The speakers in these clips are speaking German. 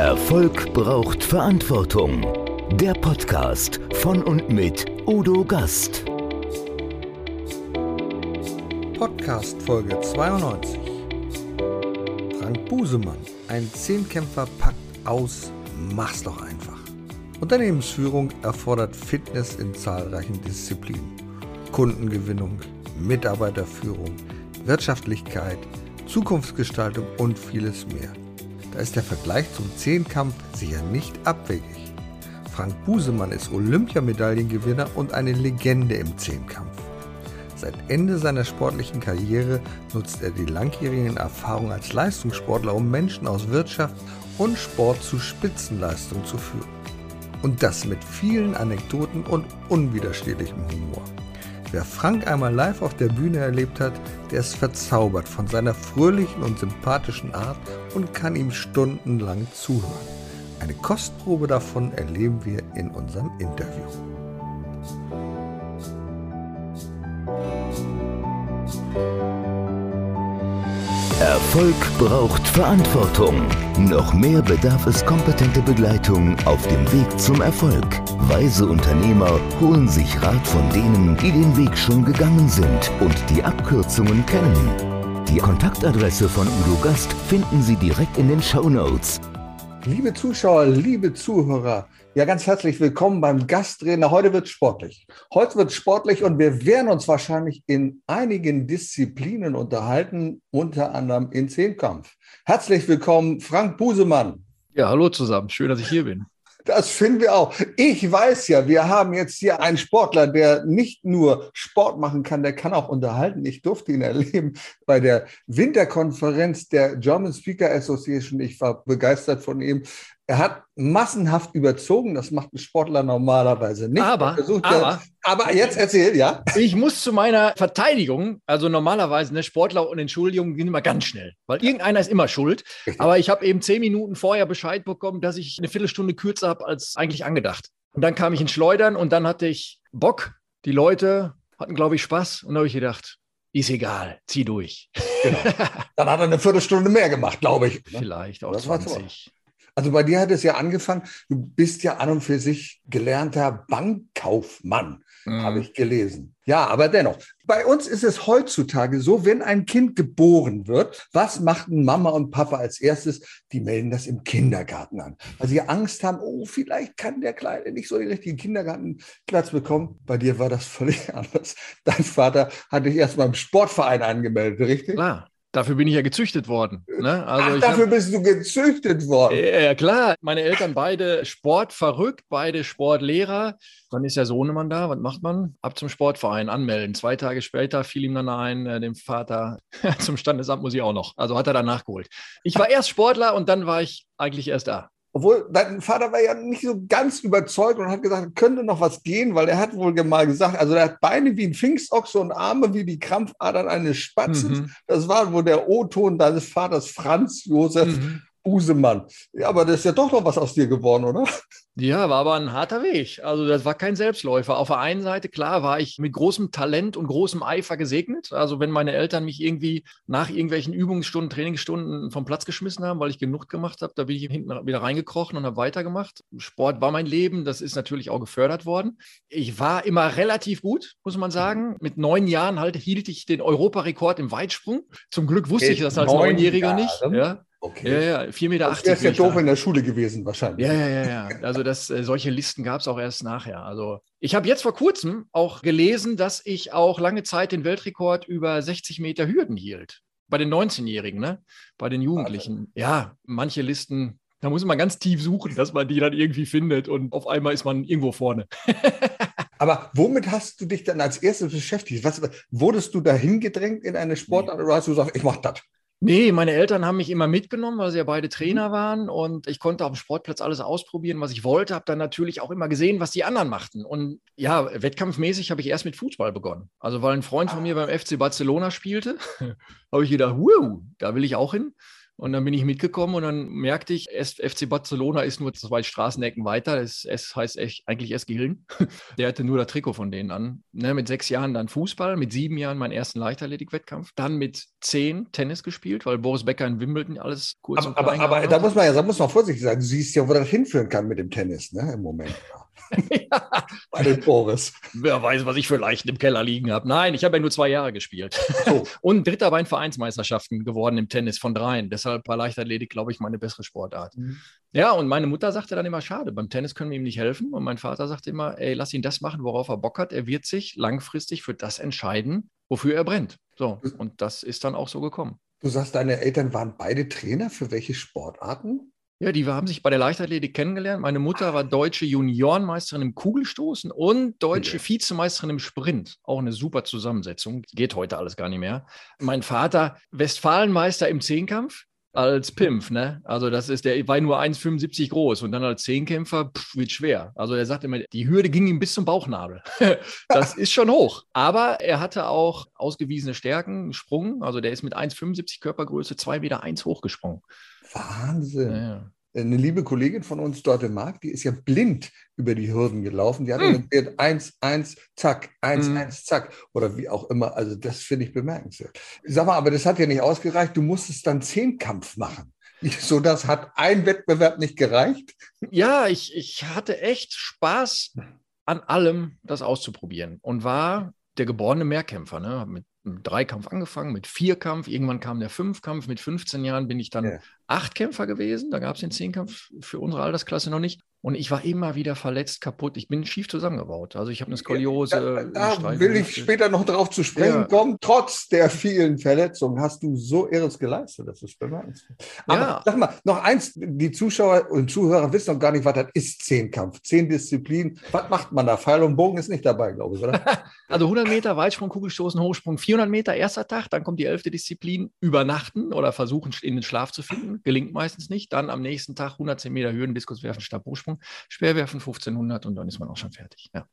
Erfolg braucht Verantwortung. Der Podcast von und mit Udo Gast. Podcast Folge 92. Frank Busemann, ein Zehnkämpfer packt aus, mach's doch einfach. Unternehmensführung erfordert Fitness in zahlreichen Disziplinen. Kundengewinnung, Mitarbeiterführung, Wirtschaftlichkeit, Zukunftsgestaltung und vieles mehr. Ist der Vergleich zum Zehnkampf sicher nicht abwegig. Frank Busemann ist Olympiamedaillengewinner und eine Legende im Zehnkampf. Seit Ende seiner sportlichen Karriere nutzt er die langjährigen Erfahrungen als Leistungssportler, um Menschen aus Wirtschaft und Sport zu Spitzenleistung zu führen. Und das mit vielen Anekdoten und unwiderstehlichem Humor. Wer Frank einmal live auf der Bühne erlebt hat, der ist verzaubert von seiner fröhlichen und sympathischen Art und kann ihm stundenlang zuhören. Eine Kostprobe davon erleben wir in unserem Interview. Erfolg braucht Verantwortung. Noch mehr bedarf es kompetente Begleitung auf dem Weg zum Erfolg. Weise Unternehmer holen sich Rat von denen, die den Weg schon gegangen sind und die Abkürzungen kennen. Die Kontaktadresse von Udo Gast finden Sie direkt in den Show Notes. Liebe Zuschauer, liebe Zuhörer, ja, ganz herzlich willkommen beim Gasttrainer. Heute wird sportlich. Heute wird sportlich und wir werden uns wahrscheinlich in einigen Disziplinen unterhalten, unter anderem in Zehnkampf. Herzlich willkommen, Frank Busemann. Ja, hallo zusammen. Schön, dass ich hier bin. Das finden wir auch. Ich weiß ja, wir haben jetzt hier einen Sportler, der nicht nur Sport machen kann, der kann auch unterhalten. Ich durfte ihn erleben bei der Winterkonferenz der German Speaker Association. Ich war begeistert von ihm. Er hat massenhaft überzogen, das macht ein Sportler normalerweise nicht. Aber, aber, ja, aber jetzt erzähl, ja. Ich muss zu meiner Verteidigung, also normalerweise, ne, Sportler und Entschuldigungen gehen immer ganz schnell, weil irgendeiner ist immer schuld. Richtig. Aber ich habe eben zehn Minuten vorher Bescheid bekommen, dass ich eine Viertelstunde kürzer habe als eigentlich angedacht. Und dann kam ich ins Schleudern und dann hatte ich Bock. Die Leute hatten, glaube ich, Spaß. Und da habe ich gedacht, ist egal, zieh durch. Genau. Dann hat er eine Viertelstunde mehr gemacht, glaube ich. Vielleicht auch das 20. Also bei dir hat es ja angefangen, du bist ja an und für sich gelernter Bankkaufmann, mhm. habe ich gelesen. Ja, aber dennoch, bei uns ist es heutzutage so, wenn ein Kind geboren wird, was machten Mama und Papa als erstes? Die melden das im Kindergarten an, weil sie Angst haben, oh, vielleicht kann der Kleine nicht so den richtigen Kindergartenplatz bekommen. Bei dir war das völlig anders. Dein Vater hat dich erst mal im Sportverein angemeldet, richtig? Klar. Dafür bin ich ja gezüchtet worden. Ne? Also Ach, dafür hab, bist du gezüchtet worden. Ja, klar. Meine Eltern beide sportverrückt, beide Sportlehrer. Dann ist der Sohnemann da. Was macht man? Ab zum Sportverein anmelden. Zwei Tage später fiel ihm dann ein, äh, dem Vater zum Standesamt muss ich auch noch. Also hat er dann nachgeholt. Ich war erst Sportler und dann war ich eigentlich erst da. Obwohl, dein Vater war ja nicht so ganz überzeugt und hat gesagt, könnte noch was gehen, weil er hat wohl mal gesagt, also er hat Beine wie ein Pfingstochse und Arme wie die Krampfadern eines Spatzes. Mhm. Das war wohl der O-Ton deines Vaters Franz Josef mhm. Busemann. Ja, aber das ist ja doch noch was aus dir geworden, oder? Ja, war aber ein harter Weg. Also das war kein Selbstläufer. Auf der einen Seite, klar, war ich mit großem Talent und großem Eifer gesegnet. Also wenn meine Eltern mich irgendwie nach irgendwelchen Übungsstunden, Trainingsstunden vom Platz geschmissen haben, weil ich genug gemacht habe, da bin ich hinten wieder reingekrochen und habe weitergemacht. Sport war mein Leben, das ist natürlich auch gefördert worden. Ich war immer relativ gut, muss man sagen. Mit neun Jahren halt hielt ich den Europarekord im Weitsprung. Zum Glück wusste ich das als Neunjähriger nicht. Ja. Okay. Ja, ja, 4,80 Meter. Das wäre ja doof in der Schule gewesen, wahrscheinlich. Ja, ja, ja, ja. Also das, äh, solche Listen gab es auch erst nachher. Also ich habe jetzt vor kurzem auch gelesen, dass ich auch lange Zeit den Weltrekord über 60 Meter Hürden hielt. Bei den 19-Jährigen, ne? Bei den Jugendlichen. Ja, manche Listen, da muss man ganz tief suchen, dass man die dann irgendwie findet und auf einmal ist man irgendwo vorne. Aber womit hast du dich dann als erstes beschäftigt? Was, wurdest du dahin gedrängt in eine Sportart nee. oder hast du gesagt, ich mache das? Nee, meine Eltern haben mich immer mitgenommen, weil sie ja beide Trainer mhm. waren und ich konnte auf dem Sportplatz alles ausprobieren, was ich wollte. Habe dann natürlich auch immer gesehen, was die anderen machten. Und ja, wettkampfmäßig habe ich erst mit Fußball begonnen. Also, weil ein Freund von mir beim FC Barcelona spielte, habe ich gedacht, wow, da will ich auch hin. Und dann bin ich mitgekommen und dann merkte ich, FC Barcelona ist nur zwei Straßenecken weiter. Es, es heißt echt, eigentlich erst Gehillen. Der hatte nur das Trikot von denen an. Ne, mit sechs Jahren dann Fußball, mit sieben Jahren meinen ersten Leichtathletik-Wettkampf, dann mit zehn Tennis gespielt, weil Boris Becker in Wimbledon alles kurz aber, aber, aber da muss man ja da muss man vorsichtig sein. Du siehst ja, wo das hinführen kann mit dem Tennis, ne, im Moment. ja. Bei den Boris. Wer weiß, was ich für Leichen im Keller liegen habe. Nein, ich habe ja nur zwei Jahre gespielt. So. Und dritter bei den Vereinsmeisterschaften geworden im Tennis von dreien. Deshalb war Leichtathletik, glaube ich, meine bessere Sportart. Mhm. Ja, und meine Mutter sagte dann immer, schade, beim Tennis können wir ihm nicht helfen. Und mein Vater sagte immer, ey, lass ihn das machen, worauf er Bock hat. Er wird sich langfristig für das entscheiden, wofür er brennt. So, und das ist dann auch so gekommen. Du sagst, deine Eltern waren beide Trainer. Für welche Sportarten? Ja, die haben sich bei der Leichtathletik kennengelernt. Meine Mutter war deutsche Juniorenmeisterin im Kugelstoßen und deutsche ja. Vizemeisterin im Sprint. Auch eine super Zusammensetzung. Geht heute alles gar nicht mehr. Mein Vater Westfalenmeister im Zehnkampf als Pimpf, ne? Also das ist, der war nur 1,75 groß und dann als Zehnkämpfer pff, wird schwer. Also er sagt immer, die Hürde ging ihm bis zum Bauchnabel. das ist schon hoch. Aber er hatte auch ausgewiesene Stärken, Sprung. Also der ist mit 1,75 Körpergröße 2,1 Meter eins hochgesprungen. Wahnsinn. Ja, Eine liebe Kollegin von uns dort im Markt, die ist ja blind über die Hürden gelaufen. Die hat hm. gesagt, eins, eins, zack, eins, hm. eins, zack. Oder wie auch immer. Also das finde ich bemerkenswert. Sag mal, aber das hat ja nicht ausgereicht. Du musstest dann Zehnkampf machen. So, das hat ein Wettbewerb nicht gereicht? Ja, ich, ich hatte echt Spaß an allem, das auszuprobieren und war der geborene Mehrkämpfer. Ne? Mit Dreikampf angefangen, mit Vierkampf, irgendwann kam der Fünfkampf, mit 15 Jahren bin ich dann ja. Achtkämpfer gewesen, da gab es den Zehnkampf für unsere Altersklasse noch nicht. Und ich war immer wieder verletzt, kaputt. Ich bin schief zusammengebaut. Also ich habe eine Skoliose. Da, da will ich später noch drauf zu sprechen ja. kommen. Trotz der vielen Verletzungen hast du so irres geleistet. Das ist bemerkenswert. Aber ja. sag mal, noch eins, die Zuschauer und Zuhörer wissen noch gar nicht, was das ist, Zehnkampf. Zehn Disziplinen. Was macht man da? Pfeil und Bogen ist nicht dabei, glaube ich, oder? also 100 Meter Weitsprung, Kugelstoßen, Hochsprung, 400 Meter erster Tag. Dann kommt die elfte Disziplin, übernachten oder versuchen, in den Schlaf zu finden. Gelingt meistens nicht. Dann am nächsten Tag 110 Meter Höhen, Diskuswerfen, Stab, Vorsprung, Schwerwerfen 1500 und dann ist man auch schon fertig. Ja.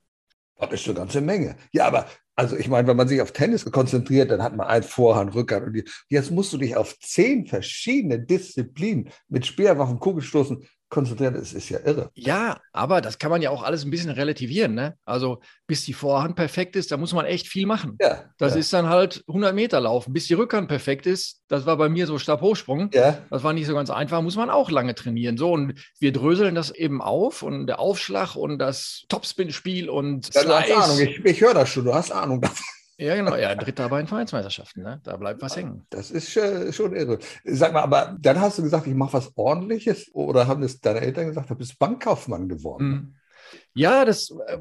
Das ist eine ganze Menge. Ja, aber also ich meine, wenn man sich auf Tennis konzentriert, dann hat man ein Vorhand, Rückhand. Und jetzt musst du dich auf zehn verschiedene Disziplinen mit Speerwaffen, Kugelstoßen konzentriert ist, ist ja irre. Ja, aber das kann man ja auch alles ein bisschen relativieren. Ne? Also bis die Vorhand perfekt ist, da muss man echt viel machen. Ja, das ja. ist dann halt 100 Meter laufen. Bis die Rückhand perfekt ist, das war bei mir so Stabhochsprung. Ja. Das war nicht so ganz einfach, muss man auch lange trainieren. So, und wir dröseln das eben auf und der Aufschlag und das Topspin-Spiel und ja, Slice. Ahnung, ich, ich höre das schon, du hast Ahnung davon. Ja, genau. Ja, Dritter bei den Vereinsmeisterschaften. Ne? Da bleibt was hängen. Das ist äh, schon irre. Sag mal, aber dann hast du gesagt, ich mache was Ordentliches oder haben das deine Eltern gesagt, du bist Bankkaufmann geworden? Mhm. Ja, das äh,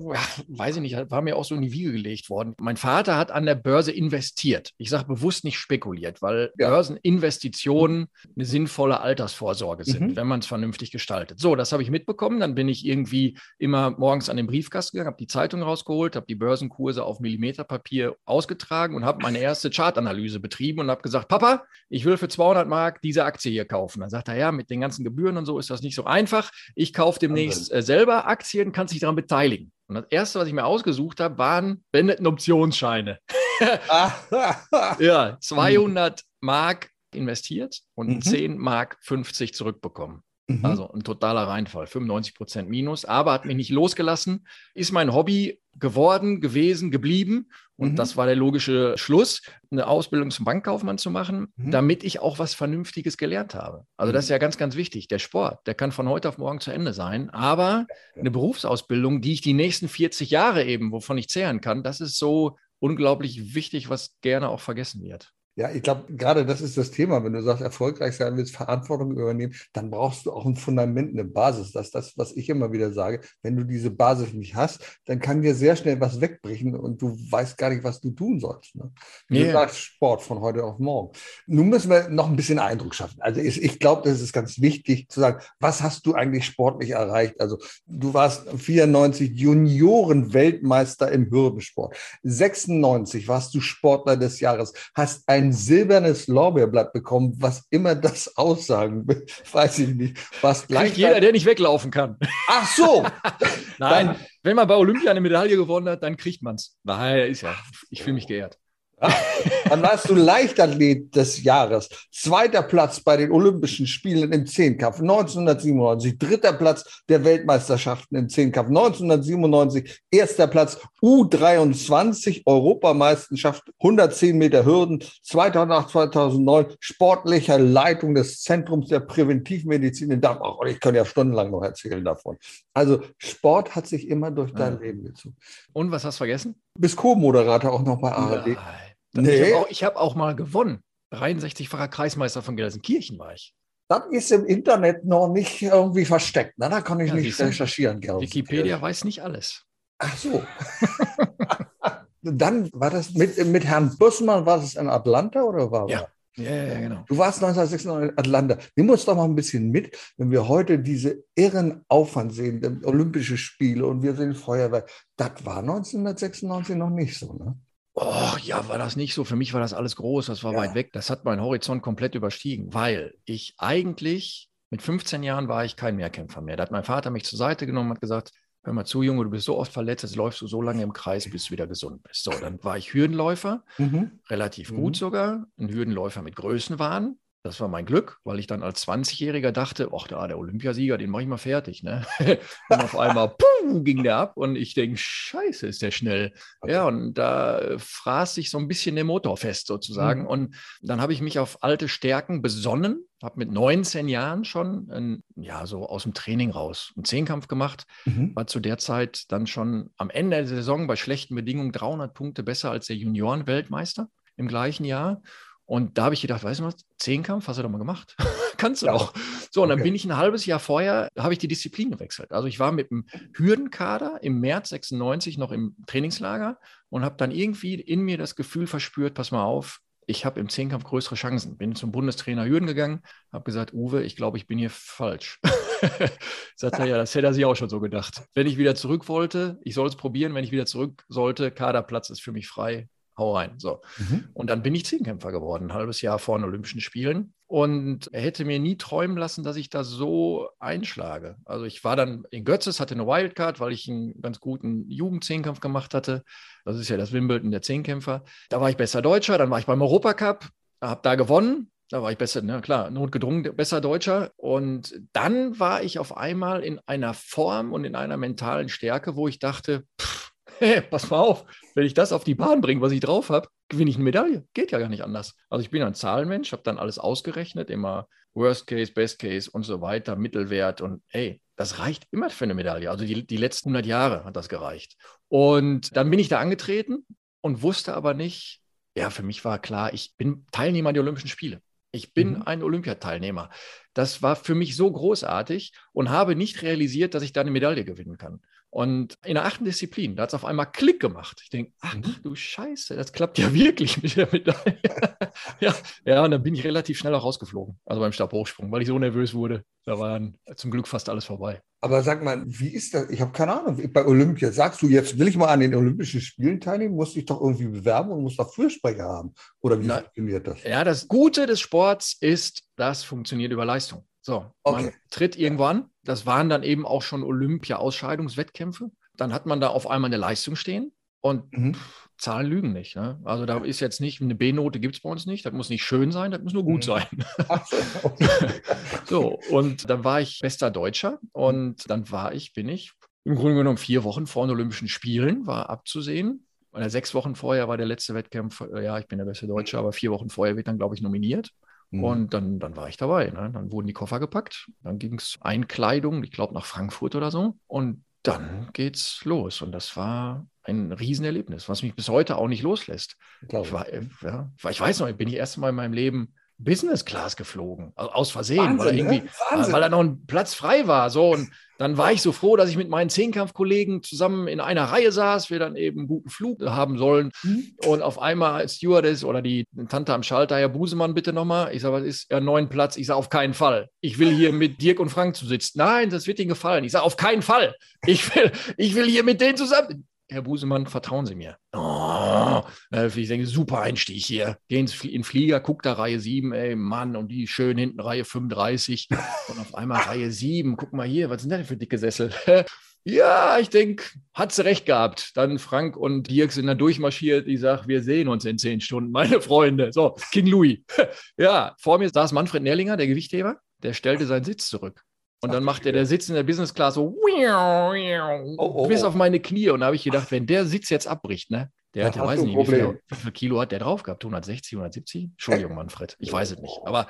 weiß ich nicht, war mir auch so in die Wiege gelegt worden. Mein Vater hat an der Börse investiert. Ich sage bewusst nicht spekuliert, weil ja. Börseninvestitionen eine sinnvolle Altersvorsorge sind, mhm. wenn man es vernünftig gestaltet. So, das habe ich mitbekommen. Dann bin ich irgendwie immer morgens an den Briefkasten gegangen, habe die Zeitung rausgeholt, habe die Börsenkurse auf Millimeterpapier ausgetragen und habe meine erste Chartanalyse betrieben und habe gesagt, Papa, ich will für 200 Mark diese Aktie hier kaufen. Dann sagt er, ja, mit den ganzen Gebühren und so ist das nicht so einfach. Ich kaufe demnächst äh, selber Aktien, kann sich daran beteiligen. Und das erste, was ich mir ausgesucht habe, waren Benetton-Optionsscheine. ja, 200 Mark investiert und mhm. 10 Mark 50 zurückbekommen. Mhm. Also ein totaler Reinfall, 95 Prozent Minus, aber hat mich nicht losgelassen, ist mein Hobby geworden, gewesen, geblieben. Und mhm. das war der logische Schluss, eine Ausbildung zum Bankkaufmann zu machen, mhm. damit ich auch was Vernünftiges gelernt habe. Also das ist mhm. ja ganz, ganz wichtig. Der Sport, der kann von heute auf morgen zu Ende sein, aber eine Berufsausbildung, die ich die nächsten 40 Jahre eben, wovon ich zehren kann, das ist so unglaublich wichtig, was gerne auch vergessen wird. Ja, ich glaube, gerade das ist das Thema. Wenn du sagst, erfolgreich sein willst, Verantwortung übernehmen, dann brauchst du auch ein Fundament, eine Basis. Das ist das, was ich immer wieder sage. Wenn du diese Basis nicht hast, dann kann dir sehr schnell was wegbrechen und du weißt gar nicht, was du tun sollst. Ne? Du yeah. sagst Sport von heute auf morgen. Nun müssen wir noch ein bisschen Eindruck schaffen. Also ich, ich glaube, das ist ganz wichtig zu sagen, was hast du eigentlich sportlich erreicht? Also du warst 94 Junioren-Weltmeister im Hürdensport. 96 warst du Sportler des Jahres, hast ein ein silbernes Lorbeerblatt bekommen, was immer das aussagen will, weiß ich nicht. Was Kriegt jeder, der nicht weglaufen kann. Ach so. Nein, dann, wenn man bei Olympia eine Medaille gewonnen hat, dann kriegt man es. Daher ist ja, ich fühle mich geehrt. Dann warst du Leichtathlet des Jahres. Zweiter Platz bei den Olympischen Spielen im Zehnkampf 1997. Dritter Platz der Weltmeisterschaften im Zehnkampf 1997. Erster Platz U23 Europameisterschaft 110 Meter Hürden 2008, 2009. Sportlicher Leitung des Zentrums der Präventivmedizin in Dachau. Ich kann ja stundenlang noch erzählen davon. Also Sport hat sich immer durch dein ja. Leben gezogen. Und was hast du vergessen? Bis Co-Moderator auch noch bei ARD. Nein. Nee. Ich habe auch, hab auch, mal gewonnen. 63-facher Kreismeister von Gelsenkirchen war ich. Das ist im Internet noch nicht irgendwie versteckt. Na, da kann ich ja, nicht recherchieren, Wikipedia weiß nicht alles. Ach so. Dann war das mit, mit Herrn Bussmann, war das in Atlanta oder war ja. Ja, ja, genau. Du warst 1996 in Atlanta. Nimm uns doch mal ein bisschen mit, wenn wir heute diese irren Aufwand sehen, Olympische Spiele und wir sehen Feuerwerk. Das war 1996 noch nicht so, ne? Oh, ja, war das nicht so. Für mich war das alles groß, das war ja. weit weg. Das hat meinen Horizont komplett überstiegen, weil ich eigentlich mit 15 Jahren war ich kein Mehrkämpfer mehr. Da hat mein Vater mich zur Seite genommen und hat gesagt, hör mal zu, Junge, du bist so oft verletzt, jetzt läufst du so lange im Kreis, bis du wieder gesund bist. So, dann war ich Hürdenläufer, mhm. relativ mhm. gut sogar, ein Hürdenläufer mit Größenwahn. Das war mein Glück, weil ich dann als 20-Jähriger dachte, ach, da der Olympiasieger, den mache ich mal fertig. Ne? und auf einmal pum, ging der ab und ich denke, scheiße, ist der schnell. Okay. Ja, und da fraß sich so ein bisschen der Motor fest sozusagen. Mhm. Und dann habe ich mich auf alte Stärken besonnen, habe mit 19 Jahren schon, ein, ja, so aus dem Training raus, einen Zehnkampf gemacht, mhm. war zu der Zeit dann schon am Ende der Saison bei schlechten Bedingungen 300 Punkte besser als der Juniorenweltmeister im gleichen Jahr und da habe ich gedacht, weißt du was, Zehnkampf hast du doch mal gemacht. Kannst du ja. doch. So, und dann okay. bin ich ein halbes Jahr vorher, habe ich die Disziplin gewechselt. Also ich war mit dem Hürdenkader im März 96 noch im Trainingslager und habe dann irgendwie in mir das Gefühl verspürt, pass mal auf, ich habe im Zehnkampf größere Chancen. Bin zum Bundestrainer Hürden gegangen, habe gesagt, Uwe, ich glaube, ich bin hier falsch. Sagt er, ja, das hätte er sich auch schon so gedacht. Wenn ich wieder zurück wollte, ich soll es probieren, wenn ich wieder zurück sollte, Kaderplatz ist für mich frei, hau rein. So. Mhm. Und dann bin ich Zehnkämpfer geworden, ein halbes Jahr vor den Olympischen Spielen. Und er hätte mir nie träumen lassen, dass ich da so einschlage. Also ich war dann in Götzes, hatte eine Wildcard, weil ich einen ganz guten Jugendzehnkampf gemacht hatte. Das ist ja das Wimbledon der Zehnkämpfer. Da war ich besser Deutscher, dann war ich beim Europacup, habe da gewonnen. Da war ich besser, na klar, notgedrungen besser Deutscher. Und dann war ich auf einmal in einer Form und in einer mentalen Stärke, wo ich dachte, pff, hey, pass mal auf, wenn ich das auf die Bahn bringe, was ich drauf habe, gewinne ich eine Medaille. Geht ja gar nicht anders. Also ich bin ein Zahlenmensch, habe dann alles ausgerechnet, immer Worst Case, Best Case und so weiter, Mittelwert und hey, das reicht immer für eine Medaille. Also die, die letzten 100 Jahre hat das gereicht. Und dann bin ich da angetreten und wusste aber nicht, ja, für mich war klar, ich bin Teilnehmer der Olympischen Spiele. Ich bin mhm. ein Olympiateilnehmer. Das war für mich so großartig und habe nicht realisiert, dass ich da eine Medaille gewinnen kann. Und in der achten Disziplin, da hat es auf einmal Klick gemacht. Ich denke, ach mhm. du Scheiße, das klappt ja wirklich mit der Medaille. ja, ja, und dann bin ich relativ schnell auch rausgeflogen, also beim Stabhochsprung, weil ich so nervös wurde. Da war dann zum Glück fast alles vorbei. Aber sag mal, wie ist das? Ich habe keine Ahnung. Bei Olympia, sagst du jetzt, will ich mal an den Olympischen Spielen teilnehmen, musst dich doch irgendwie bewerben und musst doch Fürsprecher haben. Oder wie Na, funktioniert das? Ja, das Gute des Sports ist, das funktioniert über Leistung. So, okay. man tritt irgendwo an. Das waren dann eben auch schon Olympia-Ausscheidungswettkämpfe. Dann hat man da auf einmal eine Leistung stehen und mhm. pff, Zahlen lügen nicht. Ne? Also da ist jetzt nicht, eine B-Note gibt es bei uns nicht. Das muss nicht schön sein, das muss nur gut mhm. sein. so, und dann war ich bester Deutscher und dann war ich, bin ich im Grunde genommen vier Wochen vor den Olympischen Spielen, war abzusehen. Oder sechs Wochen vorher war der letzte Wettkampf, äh, ja, ich bin der beste Deutsche, aber vier Wochen vorher wird dann, glaube ich, nominiert. Mhm. Und dann, dann war ich dabei. Ne? Dann wurden die Koffer gepackt. Dann ging es Einkleidung, ich glaube nach Frankfurt oder so. Und dann geht's los. Und das war ein Riesenerlebnis, was mich bis heute auch nicht loslässt. Ich, war, ja, ich weiß noch, bin ich erst mal in meinem Leben Business Class geflogen, aus Versehen, Wahnsinn, weil, irgendwie, ne? weil da noch ein Platz frei war. So, und dann war ich so froh, dass ich mit meinen Zehnkampfkollegen zusammen in einer Reihe saß, wir dann eben einen guten Flug haben sollen. Mhm. Und auf einmal Stewardess oder die Tante am Schalter, Herr Busemann, bitte nochmal. Ich sage, was ist ja neuen Platz? Ich sage, auf keinen Fall. Ich will hier mit Dirk und Frank zu sitzen. Nein, das wird Ihnen gefallen. Ich sage, auf keinen Fall. Ich will, ich will hier mit denen zusammen. Herr Busemann, vertrauen Sie mir. Oh, ich denke, super Einstieg hier. Gehen Sie in Flieger, guckt da Reihe 7, ey, Mann, und die schön hinten Reihe 35. Und auf einmal Reihe 7, guck mal hier, was sind denn für dicke Sessel? Ja, ich denke, hat sie recht gehabt. Dann Frank und Dirk sind dann durchmarschiert. Ich sage, wir sehen uns in zehn Stunden, meine Freunde. So, King Louis. ja, vor mir saß Manfred Nerlinger, der Gewichtheber. Der stellte seinen Sitz zurück. Und dann macht er der Sitz in der Business Class so oh, oh, bis auf meine Knie. Und da habe ich gedacht, wenn der Sitz jetzt abbricht, ne? Der hat weiß nicht, wie viel, wie viel, Kilo hat der drauf gehabt? 160, 170? Entschuldigung, Manfred. Ich weiß es nicht. Aber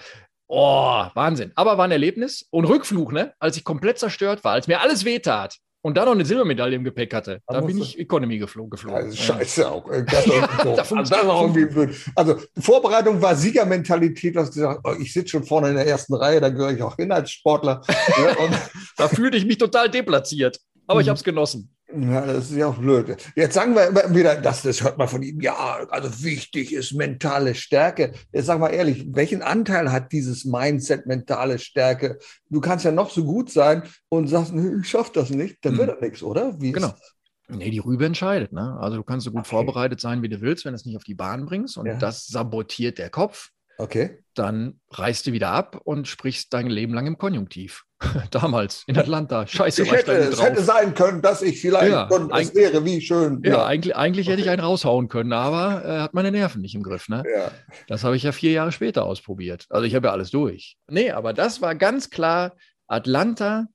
oh, Wahnsinn. Aber war ein Erlebnis. Und Rückflug, ne? Als ich komplett zerstört war, als mir alles wehtat und dann noch eine Silbermedaille im Gepäck hatte. Da, bin ich Economy geflogen. geflogen. Ja, scheiße auch. Das so. also, das also Vorbereitung war Siegermentalität. Du hast gesagt, oh, ich sitze schon vorne in der ersten Reihe, da gehöre ich auch hin als Sportler. da fühlte ich mich total deplatziert. Aber ich mhm. habe es genossen. Ja, das ist ja auch blöd. Jetzt sagen wir immer wieder, das, das hört man von ihm, ja, also wichtig ist mentale Stärke. Jetzt sag mal ehrlich, welchen Anteil hat dieses Mindset mentale Stärke? Du kannst ja noch so gut sein und sagst, ich schaff das nicht, dann hm. wird das nichts, oder? Wie genau. Nee, die Rübe entscheidet. Ne? Also du kannst so gut okay. vorbereitet sein, wie du willst, wenn du es nicht auf die Bahn bringst. Und ja. das sabotiert der Kopf. Okay. Dann reißt du wieder ab und sprichst dein Leben lang im Konjunktiv. Damals in Atlanta. Scheiße, ich hätte, es hätte sein können, dass ich vielleicht ja, und es wäre wie schön. Ja, ja. eigentlich, eigentlich okay. hätte ich einen raushauen können, aber er äh, hat meine Nerven nicht im Griff. Ne? Ja. Das habe ich ja vier Jahre später ausprobiert. Also ich habe ja alles durch. Nee, aber das war ganz klar Atlanta.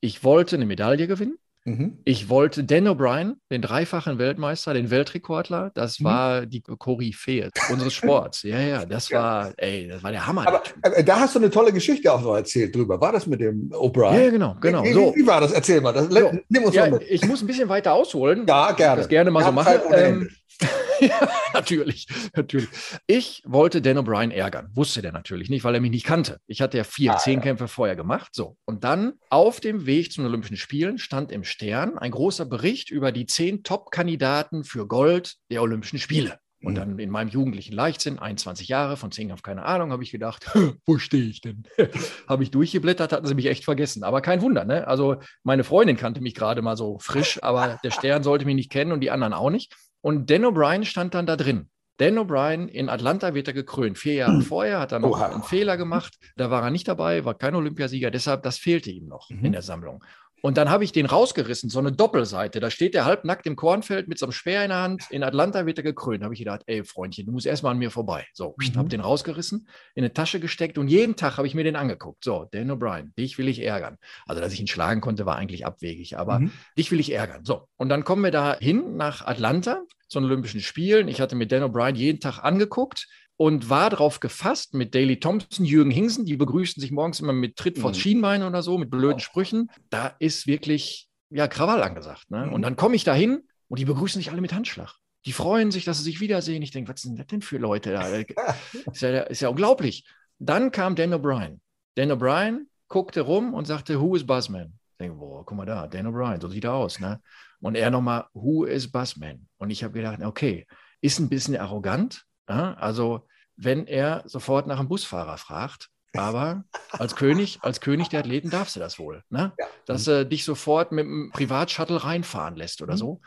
Ich wollte eine Medaille gewinnen. Mhm. Ich wollte Dan O'Brien, den dreifachen Weltmeister, den Weltrekordler, das mhm. war die Koryphäe unseres Sports. ja, ja, das ja. war, ey, das war der Hammer. Aber äh, da hast du eine tolle Geschichte auch noch erzählt drüber. War das mit dem O'Brien? Ja, genau, genau. Wie, so. wie war das? Erzähl mal. Das, so. Nimm uns ja, mal mit. Ich muss ein bisschen weiter ausholen. Ja, gerne. Das gerne mal so machen. ja, natürlich, natürlich. Ich wollte Dan O'Brien ärgern. Wusste der natürlich nicht, weil er mich nicht kannte. Ich hatte ja vier ah, Zehnkämpfe ja. vorher gemacht. So. Und dann auf dem Weg zu den Olympischen Spielen stand im Stern ein großer Bericht über die zehn Top-Kandidaten für Gold der Olympischen Spiele. Und mhm. dann in meinem jugendlichen Leichtsinn, 21 Jahre, von Zehnkampf keine Ahnung, habe ich gedacht, wo stehe ich denn? habe ich durchgeblättert, hatten sie mich echt vergessen. Aber kein Wunder, ne? Also meine Freundin kannte mich gerade mal so frisch, aber der Stern sollte mich nicht kennen und die anderen auch nicht. Und Dan O'Brien stand dann da drin. Dan O'Brien in Atlanta wird er gekrönt. Vier Jahre vorher hat er noch Oha. einen Fehler gemacht. Da war er nicht dabei, war kein Olympiasieger. Deshalb, das fehlte ihm noch mhm. in der Sammlung. Und dann habe ich den rausgerissen, so eine Doppelseite. Da steht der halbnackt im Kornfeld mit so einem Speer in der Hand. In Atlanta wird er gekrönt. Da habe ich gedacht, ey Freundchen, du musst erstmal an mir vorbei. So, ich mhm. habe den rausgerissen, in eine Tasche gesteckt und jeden Tag habe ich mir den angeguckt. So, Dan O'Brien, dich will ich ärgern. Also, dass ich ihn schlagen konnte, war eigentlich abwegig, aber mhm. dich will ich ärgern. So, und dann kommen wir da hin nach Atlanta zu den Olympischen Spielen. Ich hatte mir Dan O'Brien jeden Tag angeguckt und war darauf gefasst mit Daley Thompson, Jürgen Hingsen, die begrüßten sich morgens immer mit Tritt vor mhm. Schienbein oder so, mit blöden Sprüchen. Da ist wirklich ja Krawall angesagt. Ne? Mhm. Und dann komme ich da hin und die begrüßen sich alle mit Handschlag. Die freuen sich, dass sie sich wiedersehen. Ich denke, was sind das denn für Leute da? ist, ja, ist ja unglaublich. Dann kam Dan O'Brien. Dan O'Brien guckte rum und sagte, Who is Buzzman? Ich denke, boah, guck mal da, Dan O'Brien, so sieht er aus. Ne? Und er nochmal, Who is Buzzman? Und ich habe gedacht, okay, ist ein bisschen arrogant, ja, also wenn er sofort nach einem Busfahrer fragt, aber als König, als König der Athleten darfst du das wohl, ne? Ja. Dass er dich sofort mit einem Privatshuttle reinfahren lässt oder mhm. so.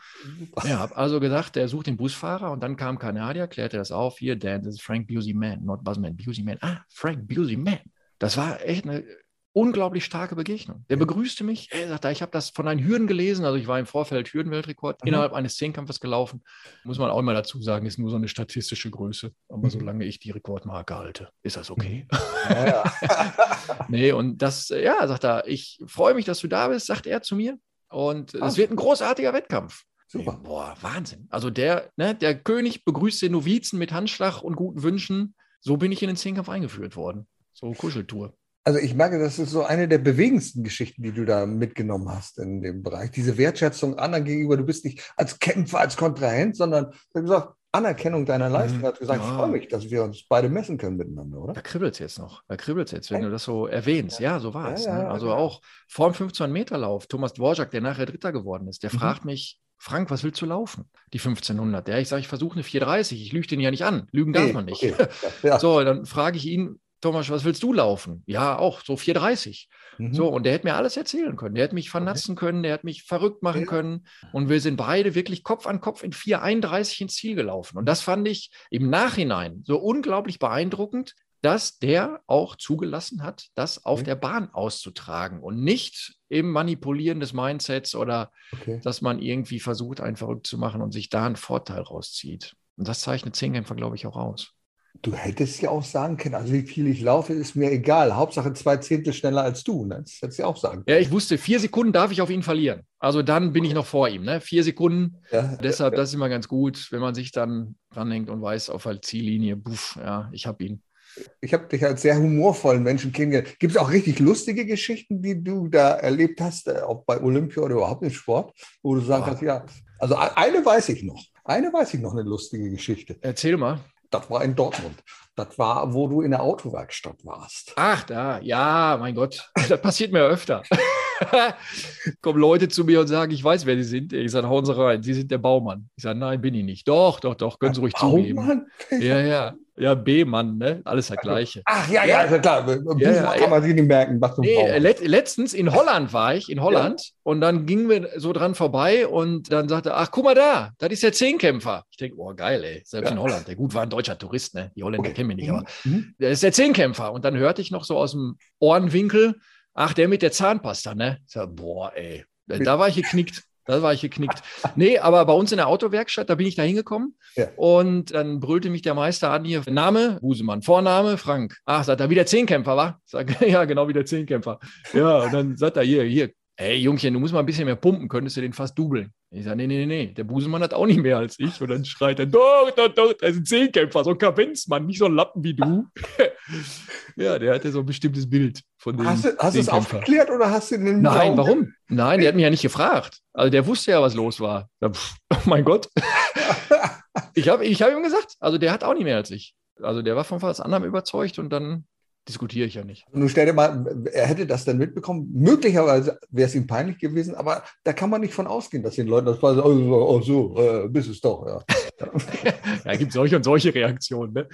Ja, habe also gedacht, der sucht den Busfahrer und dann kam Kanadier, klärte das auf. Hier, Dan, das ist Frank Busey Man, not Buzzman, Busey Man. Ah, Frank Busey Man. Das war echt eine unglaublich starke Begegnung. Der begrüßte mich, er sagte, ich habe das von einem Hürden gelesen, also ich war im Vorfeld Hürdenweltrekord mhm. innerhalb eines Zehnkampfes gelaufen. Muss man auch mal dazu sagen, ist nur so eine statistische Größe. Aber mhm. solange ich die Rekordmarke halte, ist das okay. Mhm. Ja, ja. nee, und das, ja, sagt er, ich freue mich, dass du da bist, sagt er zu mir. Und es wird ein großartiger Wettkampf. Super. Boah, Wahnsinn. Also der, ne, der König begrüßt den Novizen mit Handschlag und guten Wünschen. So bin ich in den Zehnkampf eingeführt worden. So Kuscheltour. Also ich merke, das ist so eine der bewegendsten Geschichten, die du da mitgenommen hast in dem Bereich. Diese Wertschätzung anderen gegenüber. Du bist nicht als Kämpfer, als Kontrahent, sondern du hast gesagt, Anerkennung deiner mhm. Leistung. Hat gesagt, ja. ich freue mich, dass wir uns beide messen können miteinander, oder? Da kribbelt es jetzt noch. Da kribbelt es jetzt, wenn du das so erwähnst. Ja, ja so war es. Ja, ne? Also auch vor dem 15-Meter-Lauf, Thomas Dvorak, der nachher Dritter geworden ist, der mhm. fragt mich, Frank, was willst du laufen? Die 1500. Ja, ich sage, ich versuche eine 430. Ich lüge den ja nicht an. Lügen darf man nicht. Okay. so, dann frage ich ihn, Thomas, was willst du laufen? Ja, auch so 4,30. Mhm. So, und der hätte mir alles erzählen können. Der hätte mich vernatzen okay. können, der hätte mich verrückt machen ja. können. Und wir sind beide wirklich Kopf an Kopf in 4,31 ins Ziel gelaufen. Und das fand ich im Nachhinein so unglaublich beeindruckend, dass der auch zugelassen hat, das auf Okay. der Bahn auszutragen und nicht im Manipulieren des Mindsets oder Okay. dass man irgendwie versucht, einen verrückt zu machen und sich da einen Vorteil rauszieht. Und das zeichnet Zehnkämpfer, glaube ich, auch aus. Du hättest ja auch sagen können, also wie viel ich laufe, ist mir egal. Hauptsache zwei Zehntel schneller als du. Ne? Das hättest du ja auch sagen Ja, ich wusste, vier Sekunden darf ich auf ihn verlieren. Also dann bin ich noch vor ihm. Ne? Vier Sekunden. können. Ja, Deshalb, das ist immer ganz gut, wenn man sich dann dranhängt und weiß, auf der Ziellinie, buff, ja, ich habe ihn. Ich habe dich als sehr humorvollen Menschen kennengelernt. Gibt es auch richtig lustige Geschichten, die du da erlebt hast, äh, auch bei Olympia oder überhaupt im Sport, wo du sagen Ah. kannst, ja, also e- eine weiß ich noch. Eine weiß ich noch, eine lustige Geschichte. Erzähl mal. Das war in Dortmund. Das war, wo du in der Autowerkstatt warst. Ach, da, ja, mein Gott, das passiert mir öfter. Kommen Leute zu mir und sagen, ich weiß, wer sie sind. Ich sage, hauen Sie rein, Sie sind der Baumann. Ich sage, nein, bin ich nicht. Doch, doch, doch, können Sie ruhig zugeben. Baumann? Ja, ja, ja, B-Mann, ne? Alles das Gleiche. Ach ja, ja, ja klar. Buchmann ja, kann man sich nicht merken, was Nee, let letztens in Holland war ich, in Holland, und dann gingen wir so dran vorbei und dann sagte, ach, guck mal da, das ist der Zehnkämpfer. Ich denke, oh, geil, ey, selbst Ja. in Holland. Der gut war ein deutscher Tourist, ne? Die Holländer Okay. kennen wir nicht, aber Mhm. der ist der Zehnkämpfer. Und dann hörte ich noch so aus dem Ohrenwinkel, ach, der mit der Zahnpasta, ne? Ich sag, boah, ey, da war ich geknickt. Da war ich geknickt. Nee, aber bei uns in der Autowerkstatt, da bin ich da hingekommen Ja. und dann brüllte mich der Meister an hier, Name, Busemann, Vorname, Frank. Ach, sagt er, wieder Zehnkämpfer, wa? Sag, ja, genau, wieder Zehnkämpfer. Ja, und dann sagt er, hier, hier, ey, Jungchen, du musst mal ein bisschen mehr pumpen, könntest du den fast dubeln. Ich sage, nee, nee, nee, nee, der Busemann hat auch nicht mehr als ich. Und dann schreit er, doch, doch, doch, das ist ein Zehnkämpfer, so ein Kavenzmann, nicht so ein Lappen wie du. ja, der hatte so ein bestimmtes Bild von dem Hast du, hast du es aufgeklärt oder hast du den Nein, Blauen- warum? Nein, der hat mich ja nicht gefragt. Also der wusste ja, was los war. Pff, Oh mein Gott. Ich habe ich hab ihm gesagt, also der hat auch nicht mehr als ich. Also der war von was anderem überzeugt und dann diskutiere ich ja nicht. Nun stell dir mal, er hätte das dann mitbekommen. Möglicherweise wäre es ihm peinlich gewesen, aber da kann man nicht von ausgehen, dass den Leuten das war so, oh, so, oh, so äh, bist es doch. Ja. Ja, gibt solche und solche Reaktionen. Ne?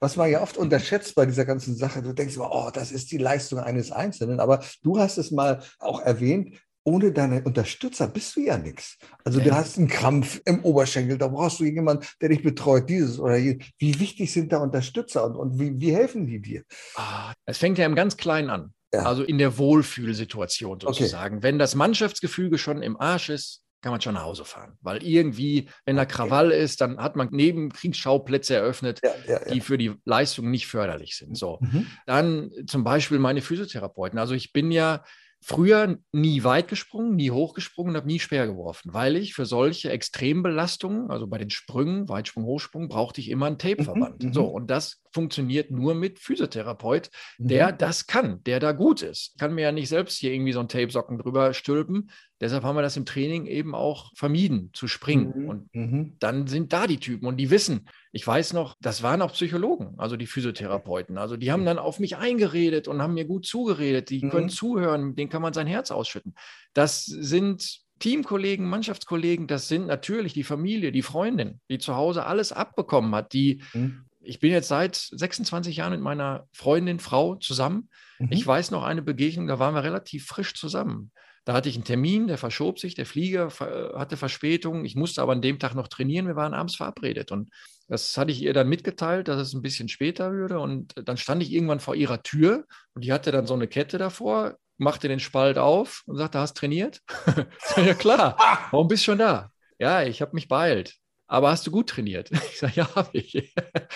Was man ja oft unterschätzt bei dieser ganzen Sache, du denkst immer, oh, das ist die Leistung eines Einzelnen, aber du hast es mal auch erwähnt, ohne deine Unterstützer bist du ja nichts. Also du hast einen Krampf im Oberschenkel, da brauchst du jemanden, der dich betreut, dieses oder jenes. Wie wichtig sind da Unterstützer und, und wie, wie helfen die dir? Ah, Es fängt ja im ganz Kleinen an. Ja. Also in der Wohlfühlsituation Okay. sozusagen. Wenn das Mannschaftsgefüge schon im Arsch ist, kann man schon nach Hause fahren. Weil irgendwie, wenn da Krawall ist, dann hat man neben Kriegsschauplätze eröffnet, Ja, ja, ja. die für die Leistung nicht förderlich sind. So. Mhm. Dann zum Beispiel meine Physiotherapeuten. Also ich bin ja früher nie weit gesprungen, nie hochgesprungen und habe nie Speer geworfen, weil ich für solche Extrembelastungen, also bei den Sprüngen, Weitsprung, Hochsprung, brauchte ich immer einen Tapeverband. Mhm, mhm. So, und das funktioniert nur mit Physiotherapeut, Mhm. der das kann, der da gut ist. Ich kann mir ja nicht selbst hier irgendwie so einen Tapesocken drüber stülpen. Deshalb haben wir das im Training eben auch vermieden, zu springen. Mhm. Und Mhm. dann sind da die Typen und die wissen. Ich weiß noch, das waren auch Psychologen, also die Physiotherapeuten. Also die haben dann auf mich eingeredet und haben mir gut zugeredet. Die Mhm. können zuhören, denen kann man sein Herz ausschütten. Das sind Teamkollegen, Mannschaftskollegen, das sind natürlich die Familie, die Freundin, die zu Hause alles abbekommen hat, die Mhm. Ich bin jetzt seit 26 Jahren mit meiner Freundin, Frau zusammen. Mhm. Ich weiß noch eine Begegnung, da waren wir relativ frisch zusammen. Da hatte ich einen Termin, der verschob sich, der Flieger ver- hatte Verspätung. Ich musste aber an dem Tag noch trainieren. Wir waren abends verabredet. Und das hatte ich ihr dann mitgeteilt, dass es ein bisschen später würde. Und dann stand ich irgendwann vor ihrer Tür und die hatte dann so eine Kette davor, machte den Spalt auf und sagte, hast trainiert? Ja klar, Ah, warum bist du schon da? Ja, ich habe mich beeilt. Aber hast du gut trainiert? Ich sage, ja, habe ich. Die,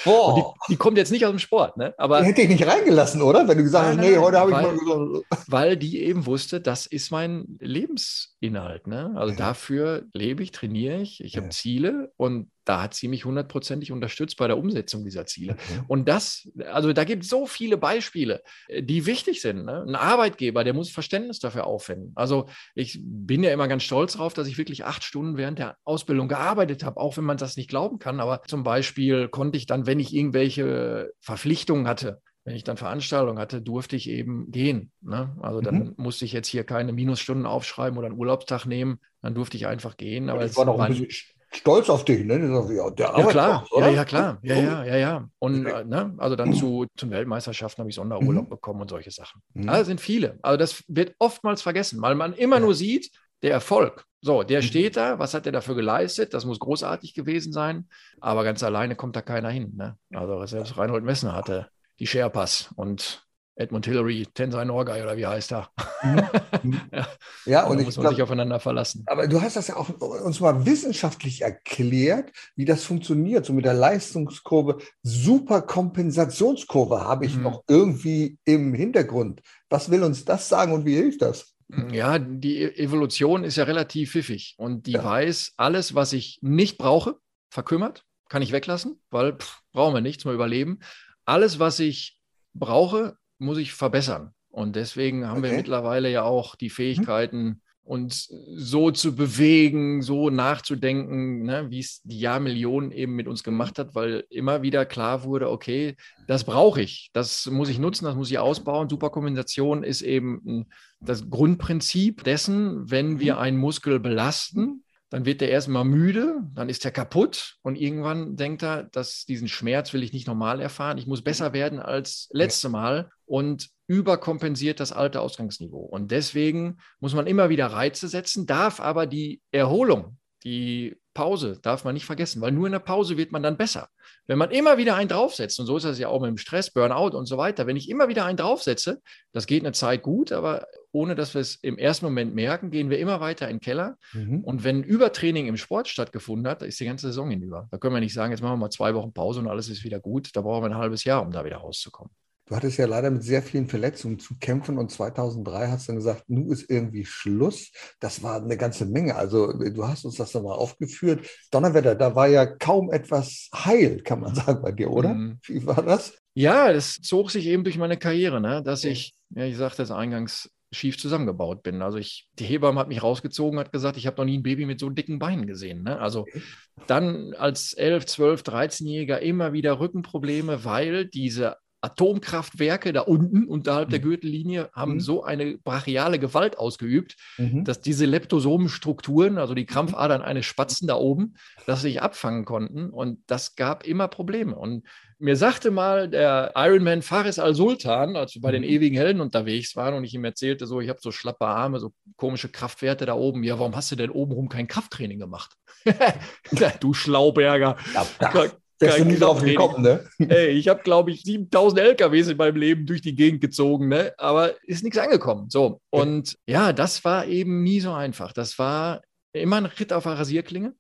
boah, die kommt jetzt nicht aus dem Sport, ne? aber die hätte ich nicht reingelassen, oder? Wenn du gesagt hast, nee, heute habe ich mal gesagt. weil die eben wusste, das ist mein Lebensinhalt. Ne? Also Ja. dafür lebe ich, trainiere ich, ich habe Ja. Ziele und da hat sie mich hundertprozentig unterstützt bei der Umsetzung dieser Ziele. Okay. Und das, also da gibt es so viele Beispiele, äh, die wichtig sind. Ne? Ein Arbeitgeber, der muss Verständnis dafür aufwenden. Also ich bin ja immer ganz stolz darauf, dass ich wirklich acht Stunden während der Ausbildung gearbeitet habe, auch wenn man das nicht glauben kann. Aber zum Beispiel konnte ich dann, wenn ich irgendwelche Verpflichtungen hatte, wenn ich dann Veranstaltungen hatte, durfte ich eben gehen. Ne? Also dann Mhm. musste ich jetzt hier keine Minusstunden aufschreiben oder einen Urlaubstag nehmen. Dann durfte ich einfach gehen. Aber ich es war war ein bisschen stolz auf dich, ne? Ja, der ja, klar. Ja, ja, klar. Ja, ja, ja, ja. Und Okay. äh, ne, also dann zu, zu den Weltmeisterschaften habe ich Sonderurlaub Mhm. bekommen und solche Sachen. Mhm. Also sind viele. Also das wird oftmals vergessen, weil man immer Ja. nur sieht, der Erfolg. So, der Mhm. steht da, was hat er dafür geleistet? Das muss großartig gewesen sein, aber ganz alleine kommt da keiner hin. Ne? Also selbst Reinhold Messner hatte die Sherpas und Edmund Hillary, Tensai Norgay oder wie heißt er? Mhm. ja. ja, und da muss man glaub, sich aufeinander verlassen. Aber du hast das ja auch uns mal wissenschaftlich erklärt, wie das funktioniert, so mit der Leistungskurve. Superkompensationskurve habe ich mhm. noch irgendwie im Hintergrund. Was will uns das sagen und wie hilft das? Ja, die e-, Evolution ist ja relativ pfiffig und die ja. weiß, alles, was ich nicht brauche, verkümmert, kann ich weglassen, weil pff, brauchen wir nichts mehr überleben. Alles, was ich brauche, muss ich verbessern. Und deswegen haben okay. wir mittlerweile ja auch die Fähigkeiten, uns so zu bewegen, so nachzudenken, ne, wie es die Jahrmillionen eben mit uns gemacht hat, weil immer wieder klar wurde, okay, das brauche ich, das muss ich nutzen, das muss ich ausbauen. Superkompensation ist eben das Grundprinzip dessen, wenn wir mhm. einen Muskel belasten, dann wird der erstmal müde, dann ist er kaputt und irgendwann denkt er, dass diesen Schmerz will ich nicht normal erfahren, ich muss besser werden als letzte Mal und überkompensiert das alte Ausgangsniveau. Und deswegen muss man immer wieder Reize setzen, darf aber die Erholung, die Pause darf man nicht vergessen, weil nur in der Pause wird man dann besser. Wenn man immer wieder einen draufsetzt, und so ist das ja auch mit dem Stress, Burnout und so weiter, wenn ich immer wieder einen draufsetze, das geht eine Zeit gut, aber ohne dass wir es im ersten Moment merken, gehen wir immer weiter in den Keller. Mhm. Und wenn Übertraining im Sport stattgefunden hat, ist die ganze Saison hinüber. Da können wir nicht sagen, jetzt machen wir mal zwei Wochen Pause und alles ist wieder gut. Da brauchen wir ein halbes Jahr, um da wieder rauszukommen. Du hattest ja leider mit sehr vielen Verletzungen zu kämpfen und 2003 hast du dann gesagt, nun ist irgendwie Schluss. Das war eine ganze Menge. Also du hast uns das nochmal aufgeführt. Donnerwetter, da war ja kaum etwas heil, kann man sagen bei dir, oder? Mhm. Wie war das? Ja, das zog sich eben durch meine Karriere, ne? dass ich, ja, ich sagte es eingangs, schief zusammengebaut bin. Also ich, die Hebamme hat mich rausgezogen, hat gesagt, ich habe noch nie ein Baby mit so dicken Beinen gesehen. Ne? Also dann als 11, 12, 13-Jähriger immer wieder Rückenprobleme, weil diese Atomkraftwerke da unten unterhalb der mhm. Gürtellinie haben mhm. so eine brachiale Gewalt ausgeübt, mhm. dass diese Leptosomenstrukturen, also die Krampfadern eines Spatzen da oben, das sich abfangen konnten. Und das gab immer Probleme. Und mir sagte mal der Ironman Faris al-Sultan, als wir bei den mhm. ewigen Helden unterwegs waren und ich ihm erzählte, so, ich habe so schlappe Arme, so komische Kraftwerte da oben. Ja, warum hast du denn obenrum kein Krafttraining gemacht? du Schlauberger. Ja, Wärst du nie drauf gekommen, ne? Ey, ich habe, glaube ich, 7000 LKWs in meinem Leben durch die Gegend gezogen, ne? Aber ist nichts angekommen. So. Und ja, das war eben nie so einfach. Das war immer ein Ritt auf der Rasierklinge,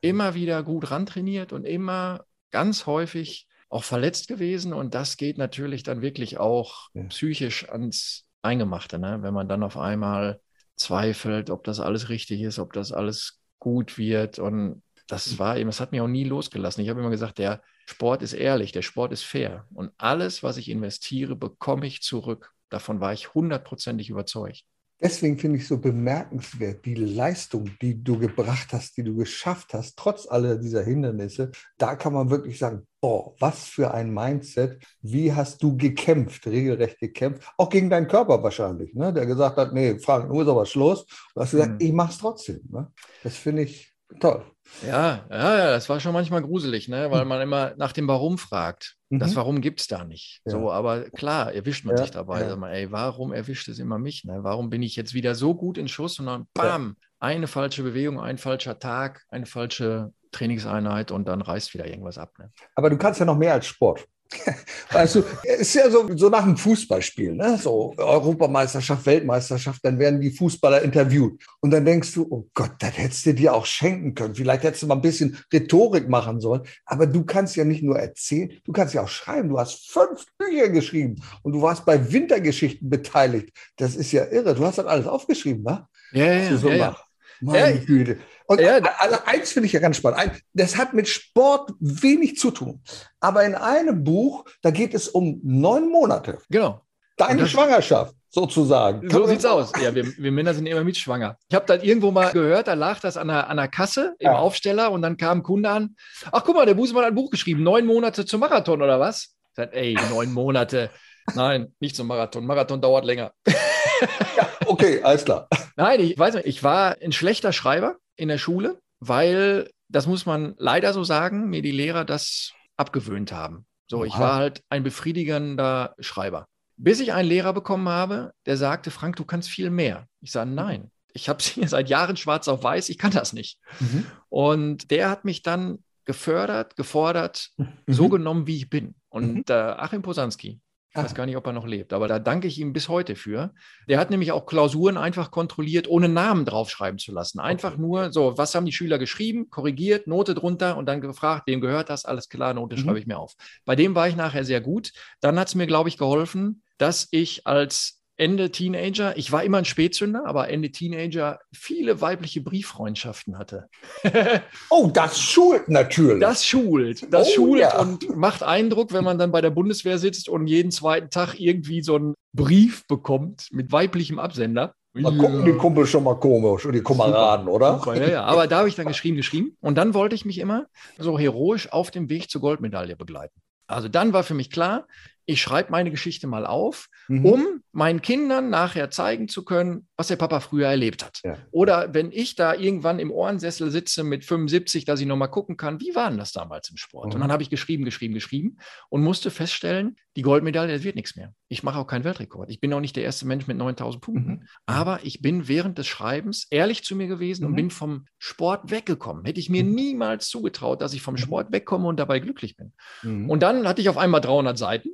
immer wieder gut rantrainiert und immer ganz häufig auch verletzt gewesen. Und das geht natürlich dann wirklich auch ja. psychisch ans Eingemachte, ne? Wenn man dann auf einmal zweifelt, ob das alles richtig ist, ob das alles gut wird. Und das war eben, das hat mich auch nie losgelassen. Ich habe immer gesagt, der Sport ist ehrlich, der Sport ist fair. Und alles, was ich investiere, bekomme ich zurück. Davon war ich hundertprozentig überzeugt. Deswegen finde ich so bemerkenswert die Leistung, die du gebracht hast, die du geschafft hast, trotz aller dieser Hindernisse. Da kann man wirklich sagen, boah, was für ein Mindset. Wie hast du gekämpft, regelrecht gekämpft? Auch gegen deinen Körper wahrscheinlich, ne? der gesagt hat, nee, Frank, nur ist aber Schluss. Du hast gesagt, mhm. ich mache es trotzdem. Ne? Das finde ich toll. Ja, ja, ja, das war schon manchmal gruselig, ne? weil man immer nach dem Warum fragt. Mhm. Das Warum gibt es da nicht. Ja. So, aber klar, erwischt man ja, sich dabei. Ja. Mal, ey, warum erwischt es immer mich? Ne? Warum bin ich jetzt wieder so gut in Schuss und dann bam, eine falsche Bewegung, ein falscher Tag, eine falsche Trainingseinheit und dann reißt wieder irgendwas ab. Ne? Aber du kannst ja noch mehr als Sport. Weißt du, es ist ja so, so nach einem Fußballspiel, ne? so Europameisterschaft, Weltmeisterschaft, dann werden die Fußballer interviewt. Und dann denkst du, oh Gott, das hättest du dir auch schenken können. Vielleicht hättest du mal ein bisschen Rhetorik machen sollen. Aber du kannst ja nicht nur erzählen, du kannst ja auch schreiben. Du hast fünf Bücher geschrieben und du warst bei Wintergeschichten beteiligt. Das ist ja irre. Du hast das alles aufgeschrieben, wa? Ja, ja, so ja, ja. Meine ja, Güte. Und ja, also eins finde ich ja ganz spannend. Das hat mit Sport wenig zu tun. Aber in einem Buch, da geht es um neun Monate. Genau. Deine Schwangerschaft sozusagen. So sieht's aus. Ja, wir, wir, Männer sind immer mitschwanger. Ich habe das irgendwo mal gehört, da lag das an der, an der Kasse im ja. Aufsteller und dann kam ein Kunde an. Ach, guck mal, der Busemann hat ein Buch geschrieben, neun Monate zum Marathon oder was? Ich sag, ey, neun Monate. Nein, nicht zum Marathon. Marathon dauert länger. ja, okay, alles klar. Nein, ich weiß nicht, ich war ein schlechter Schreiber in der Schule, weil, das muss man leider so sagen, mir die Lehrer das abgewöhnt haben. So, ich war halt ein befriedigender Schreiber. Bis ich einen Lehrer bekommen habe, der sagte, Frank, du kannst viel mehr. Ich sage, nein, ich habe es hier seit Jahren schwarz auf weiß, ich kann das nicht. Mhm. Und der hat mich dann gefördert, gefordert, mhm. so genommen, wie ich bin. Und mhm. äh, Achim Posanski, Ich weiß gar nicht, ob er noch lebt, aber da danke ich ihm bis heute für. Der hat nämlich auch Klausuren einfach kontrolliert, ohne Namen draufschreiben zu lassen. Einfach okay. nur so, was haben die Schüler geschrieben, korrigiert, Note drunter und dann gefragt, wem gehört das? Alles klar, Note mhm. schreibe ich mir auf. Bei dem war ich nachher sehr gut. Dann hat es mir, glaube ich, geholfen, dass ich als Ende Teenager, ich war immer ein Spätzünder, aber Ende Teenager viele weibliche Brieffreundschaften hatte. oh, das schult natürlich. Das schult. Das oh, schult ja. und macht Eindruck, wenn man dann bei der Bundeswehr sitzt und jeden zweiten Tag irgendwie so einen Brief bekommt mit weiblichem Absender. Da gucken die Kumpel schon mal komisch und die Kameraden, oder? Super, ja, ja. Aber da habe ich dann geschrieben, geschrieben. Und dann wollte ich mich immer so heroisch auf dem Weg zur Goldmedaille begleiten. Also dann war für mich klar, ich schreibe meine Geschichte mal auf, mhm. um meinen Kindern nachher zeigen zu können, was der Papa früher erlebt hat. Ja. Oder wenn ich da irgendwann im Ohrensessel sitze mit 75, dass ich nochmal gucken kann, wie war denn das damals im Sport? Mhm. Und dann habe ich geschrieben, geschrieben, geschrieben und musste feststellen, die Goldmedaille, das wird nichts mehr. Ich mache auch keinen Weltrekord. Ich bin auch nicht der erste Mensch mit 9000 Punkten. Mhm. Aber ich bin während des Schreibens ehrlich zu mir gewesen und mhm. bin vom Sport weggekommen. Hätte ich mir mhm. niemals zugetraut, dass ich vom mhm. Sport wegkomme und dabei glücklich bin. Und dann hatte ich auf einmal 300 Seiten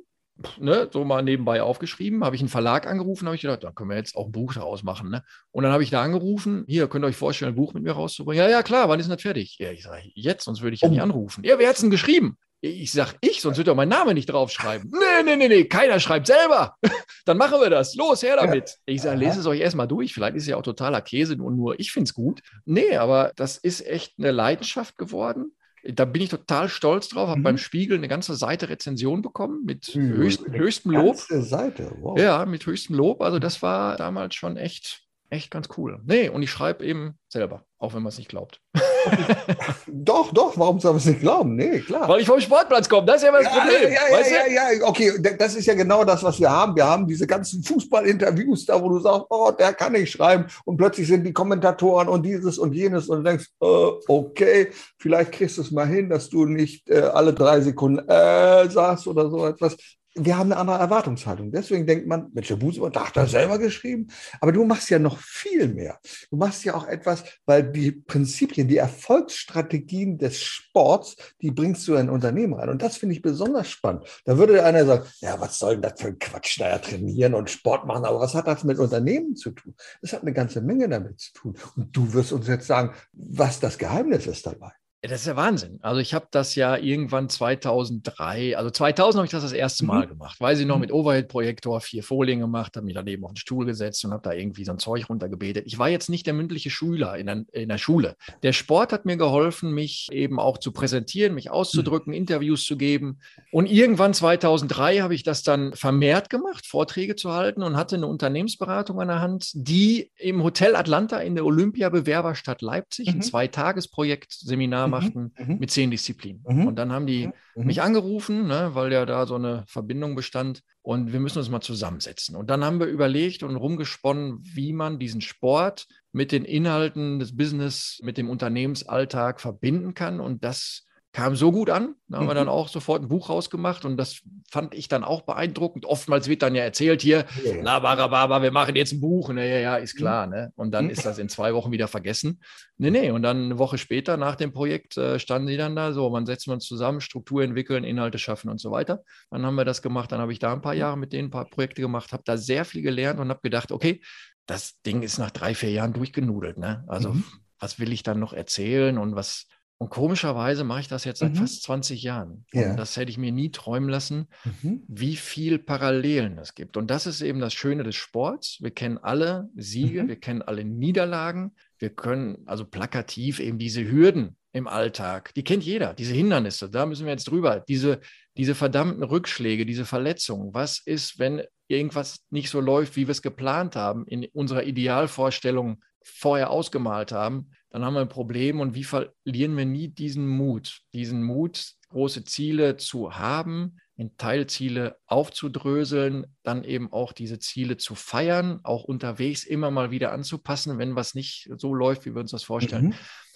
ne, so mal nebenbei aufgeschrieben, habe ich einen Verlag angerufen, habe ich gedacht, da können wir jetzt auch ein Buch daraus machen. Ne? Und dann habe ich da angerufen, hier, könnt ihr euch vorstellen, ein Buch mit mir rauszubringen? Ja, ja, klar, wann ist das fertig? Ja, ich sage, jetzt, sonst würde ich ja nicht oh. anrufen. Ja, wer hat es denn geschrieben? Ich sage, ich, sonst wird doch mein Name nicht draufschreiben. Nee, nee, nee, nee, keiner schreibt selber. Dann machen wir das. Los, her damit. Ich sage, lese es euch erstmal durch. Vielleicht ist es ja auch totaler Käse und nur ich finde es gut. Nee, aber das ist echt eine Leidenschaft geworden. Da bin ich total stolz drauf. Habe mhm. beim Spiegel eine ganze Seite Rezension bekommen mit mhm. höchst, höchstem Lob. Seite, wow. Ja, mit höchstem Lob. Also das war damals schon echt, echt ganz cool. Nee, und ich schreibe eben selber, auch wenn man es nicht glaubt. doch, doch, warum soll man es nicht glauben? Nee, klar. Weil ich vom Sportplatz komme, das ist ja das ja, Problem. Ja, ja, ja, ja, okay, das ist ja genau das, was wir haben. Wir haben diese ganzen Fußballinterviews da, wo du sagst, oh, der kann nicht schreiben und plötzlich sind die Kommentatoren und dieses und jenes und du denkst, äh, okay, vielleicht kriegst du es mal hin, dass du nicht äh, alle drei Sekunden äh, sagst oder so etwas wir haben eine andere Erwartungshaltung. Deswegen denkt man, Mensch, der Busemann, da hat er selber geschrieben. Aber du machst ja noch viel mehr. Du machst ja auch etwas, weil die Prinzipien, die Erfolgsstrategien des Sports, die bringst du in ein Unternehmen rein. Und das finde ich besonders spannend. Da würde einer sagen, ja, was soll denn das für ein Quatsch, naja, trainieren und Sport machen. Aber was hat das mit Unternehmen zu tun? Das hat eine ganze Menge damit zu tun. Und du wirst uns jetzt sagen, was das Geheimnis ist dabei. Das ist ja Wahnsinn. Also ich habe das ja irgendwann 2003, also 2000 habe ich das das erste Mal mhm. gemacht. Weiß ich noch, mhm. mit Overhead-Projektor vier Folien gemacht, habe mich daneben auf den Stuhl gesetzt und habe da irgendwie so ein Zeug runtergebetet. Ich war jetzt nicht der mündliche Schüler in der, in der Schule. Der Sport hat mir geholfen, mich eben auch zu präsentieren, mich auszudrücken, mhm. Interviews zu geben. Und irgendwann 2003 habe ich das dann vermehrt gemacht, Vorträge zu halten und hatte eine Unternehmensberatung an der Hand, die im Hotel Atlanta in der Olympiabewerberstadt Leipzig mhm. ein Zweitagesprojekt Seminar Mhm, machten mhm. mit zehn Disziplinen. Mhm. Und dann haben die mhm. mich angerufen, ne, weil ja da so eine Verbindung bestand. Und wir müssen uns mal zusammensetzen. Und dann haben wir überlegt und rumgesponnen, wie man diesen Sport mit den Inhalten des Business, mit dem Unternehmensalltag verbinden kann. Und das kam so gut an. Da haben wir dann mhm. auch sofort ein Buch rausgemacht und das fand ich dann auch beeindruckend. Oftmals wird dann ja erzählt hier, ja, ja. Labarababa, wir machen jetzt ein Buch. Und, ja, ja, ist klar. Ne? Und dann mhm. ist das in zwei Wochen wieder vergessen. Nee, nee. Und dann eine Woche später nach dem Projekt äh, standen sie dann da so, man setzt uns zusammen, Struktur entwickeln, Inhalte schaffen und so weiter. Dann haben wir das gemacht. Dann habe ich da ein paar Jahre mit denen ein paar Projekte gemacht, habe da sehr viel gelernt und habe gedacht, okay, das Ding ist nach drei, vier Jahren durchgenudelt. Ne? Also mhm. was will ich dann noch erzählen und was und komischerweise mache ich das jetzt seit mhm. fast 20 Jahren. Und ja. das hätte ich mir nie träumen lassen, mhm. wie viel Parallelen es gibt. Und das ist eben das Schöne des Sports. Wir kennen alle Siege, mhm. wir kennen alle Niederlagen. Wir können also plakativ eben diese Hürden im Alltag, die kennt jeder, diese Hindernisse, da müssen wir jetzt drüber. Diese, diese verdammten Rückschläge, diese Verletzungen. Was ist, wenn irgendwas nicht so läuft, wie wir es geplant haben, in unserer Idealvorstellung vorher ausgemalt haben? Dann haben wir ein Problem und wie verlieren wir nie diesen Mut, diesen Mut, große Ziele zu haben, in Teilziele aufzudröseln, dann eben auch diese Ziele zu feiern, auch unterwegs immer mal wieder anzupassen, wenn was nicht so läuft, wie wir uns das vorstellen. Mhm.